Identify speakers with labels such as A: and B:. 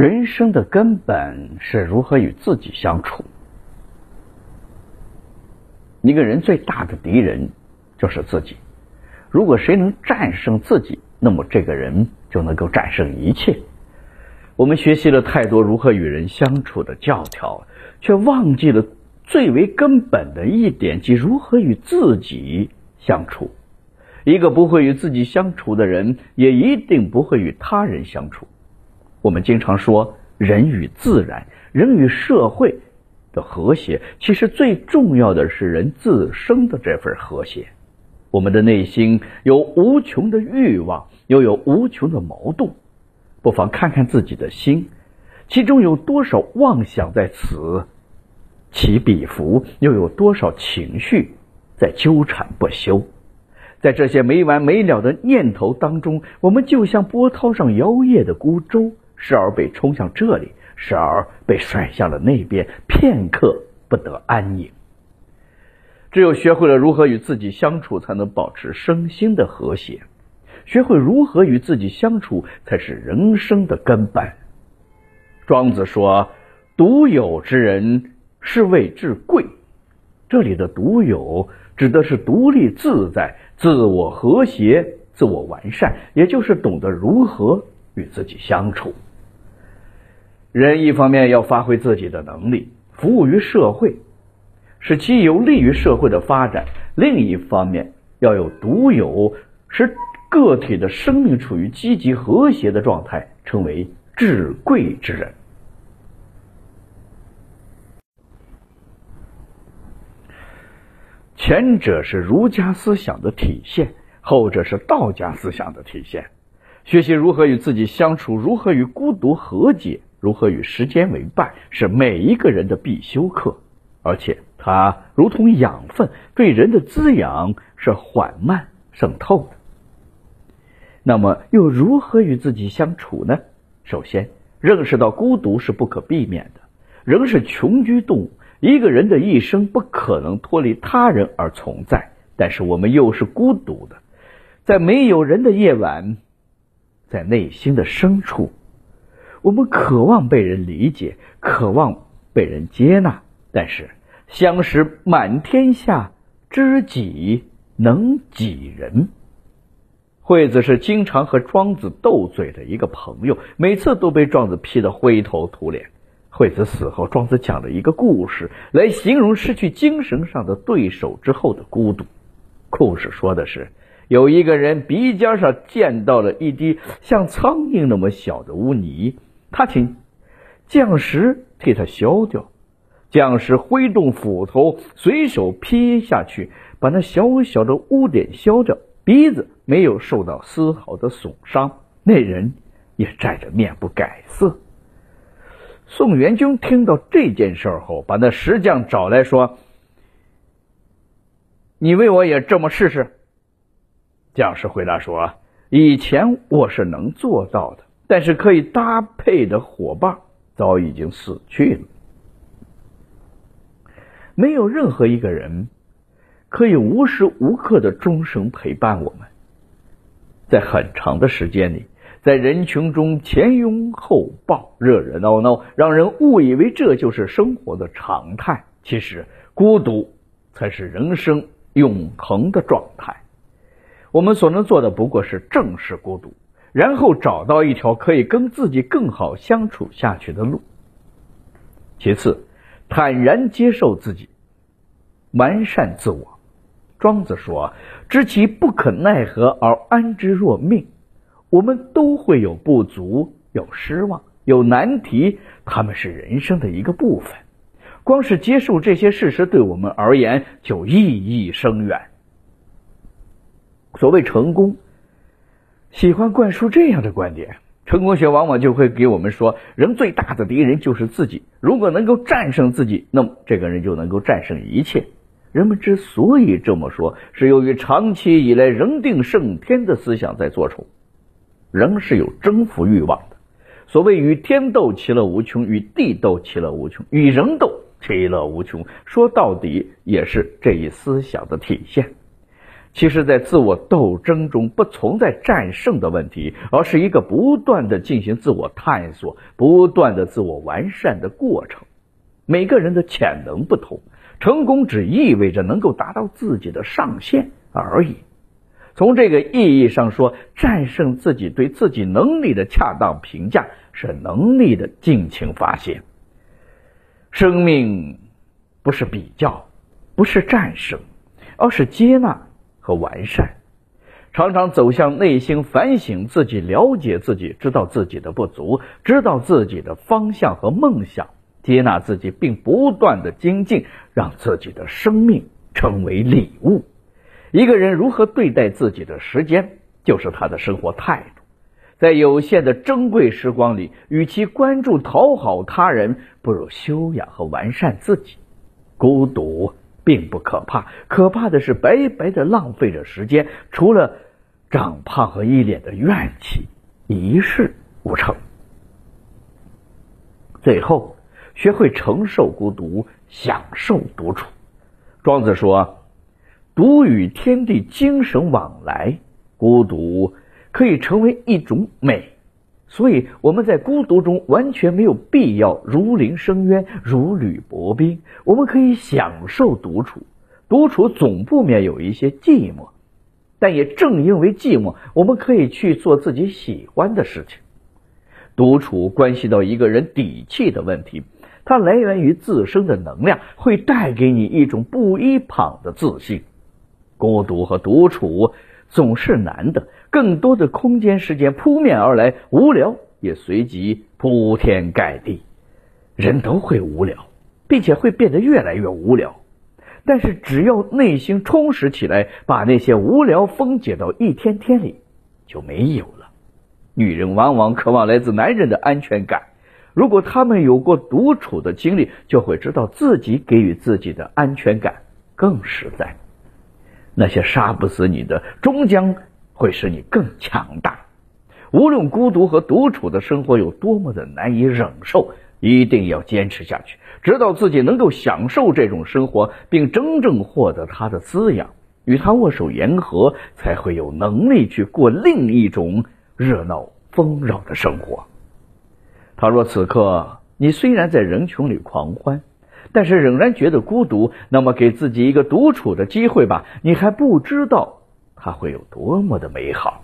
A: 人生的根本是如何与自己相处。一个人最大的敌人就是自己。如果谁能战胜自己，那么这个人就能够战胜一切。我们学习了太多如何与人相处的教条，却忘记了最为根本的一点，即如何与自己相处。一个不会与自己相处的人，也一定不会与他人相处。我们经常说，人与自然、人与社会的和谐，其实最重要的是人自身的这份和谐。我们的内心有无穷的欲望，又有无穷的矛盾，不妨看看自己的心，其中有多少妄想在此起彼伏，又有多少情绪在纠缠不休。在这些没完没了的念头当中，我们就像波涛上摇曳的孤舟。时而被冲向这里，时而被甩向了那边，片刻不得安宁。只有学会了如何与自己相处，才能保持身心的和谐。学会如何与自己相处，才是人生的根本。庄子说：“独有之人，是谓至贵。”这里的“独有”指的是独立自在、自我和谐、自我完善，也就是懂得如何与自己相处。人一方面要发挥自己的能力，服务于社会，使其有利于社会的发展；另一方面要有独有，使个体的生命处于积极和谐的状态，成为至贵之人。前者是儒家思想的体现，后者是道家思想的体现。学习如何与自己相处，如何与孤独和解。如何与时间为伴，是每一个人的必修课，而且它如同养分，对人的滋养是缓慢渗透的。那么，又如何与自己相处呢？首先，认识到孤独是不可避免的。人是群居动物，一个人的一生不可能脱离他人而存在。但是，我们又是孤独的，在没有人的夜晚，在内心的深处。我们渴望被人理解，渴望被人接纳，但是相识满天下，知己能几人？惠子是经常和庄子斗嘴的一个朋友，每次都被庄子批得灰头土脸。惠子死后，庄子讲了一个故事来形容失去精神上的对手之后的孤独。故事说的是。有一个人鼻尖上溅到了一滴像苍蝇那么小的污泥，他请匠石替他削掉。匠石挥动斧头，随手劈下去，把那小小的污点削掉，鼻子没有受到丝毫的损伤，那人也站着面不改色。宋元君听到这件事后，把那石匠找来说：“你为我也这么试试。”将士回答说：“以前我是能做到的，但是可以搭配的伙伴早已经死去了。没有任何一个人可以无时无刻的终生陪伴我们。在很长的时间里，在人群中前拥后抱，热热闹闹，让人误以为这就是生活的常态。其实，孤独才是人生永恒的状态。”我们所能做的不过是正视孤独，然后找到一条可以跟自己更好相处下去的路。其次，坦然接受自己，完善自我。庄子说：“知其不可奈何而安之若命。”我们都会有不足、有失望、有难题，他们是人生的一个部分。光是接受这些事实，对我们而言就意义深远。所谓成功，喜欢灌输这样的观点。成功学往往就会给我们说，人最大的敌人就是自己。如果能够战胜自己，那么这个人就能够战胜一切。人们之所以这么说，是由于长期以来人定胜天的思想在作祟。人是有征服欲望的。所谓与天斗，其乐无穷；与地斗，其乐无穷；与人斗，其乐无穷。说到底，也是这一思想的体现。其实，在自我斗争中不存在战胜的问题，而是一个不断的进行自我探索、不断的自我完善的过程。每个人的潜能不同，成功只意味着能够达到自己的上限而已。从这个意义上说，战胜自己对自己能力的恰当评价是能力的尽情发现。生命不是比较，不是战胜，而是接纳。和完善，常常走向内心反省自己，了解自己，知道自己的不足，知道自己的方向和梦想，接纳自己，并不断的精进，让自己的生命成为礼物。一个人如何对待自己的时间，就是他的生活态度。在有限的珍贵时光里，与其关注讨好他人，不如修养和完善自己。孤独。并不可怕，可怕的是白白的浪费着时间，除了长胖和一脸的怨气，一事无成。最后，学会承受孤独，享受独处。庄子说：“独与天地精神往来，孤独可以成为一种美。”所以我们在孤独中完全没有必要如临深渊、如履薄冰。我们可以享受独处，独处总不免有一些寂寞，但也正因为寂寞，我们可以去做自己喜欢的事情。独处关系到一个人底气的问题，它来源于自身的能量，会带给你一种不依旁的自信。孤独和独处。总是难的，更多的空间时间扑面而来，无聊也随即铺天盖地。人都会无聊，并且会变得越来越无聊。但是只要内心充实起来，把那些无聊分解到一天天里，就没有了。女人往往渴望来自男人的安全感，如果他们有过独处的经历，就会知道自己给予自己的安全感更实在。那些杀不死你的，终将会使你更强大。无论孤独和独处的生活有多么的难以忍受，一定要坚持下去，直到自己能够享受这种生活，并真正获得它的滋养，与它握手言和，才会有能力去过另一种热闹丰饶的生活。倘若此刻你虽然在人群里狂欢，但是仍然觉得孤独，那么给自己一个独处的机会吧，你还不知道它会有多么的美好。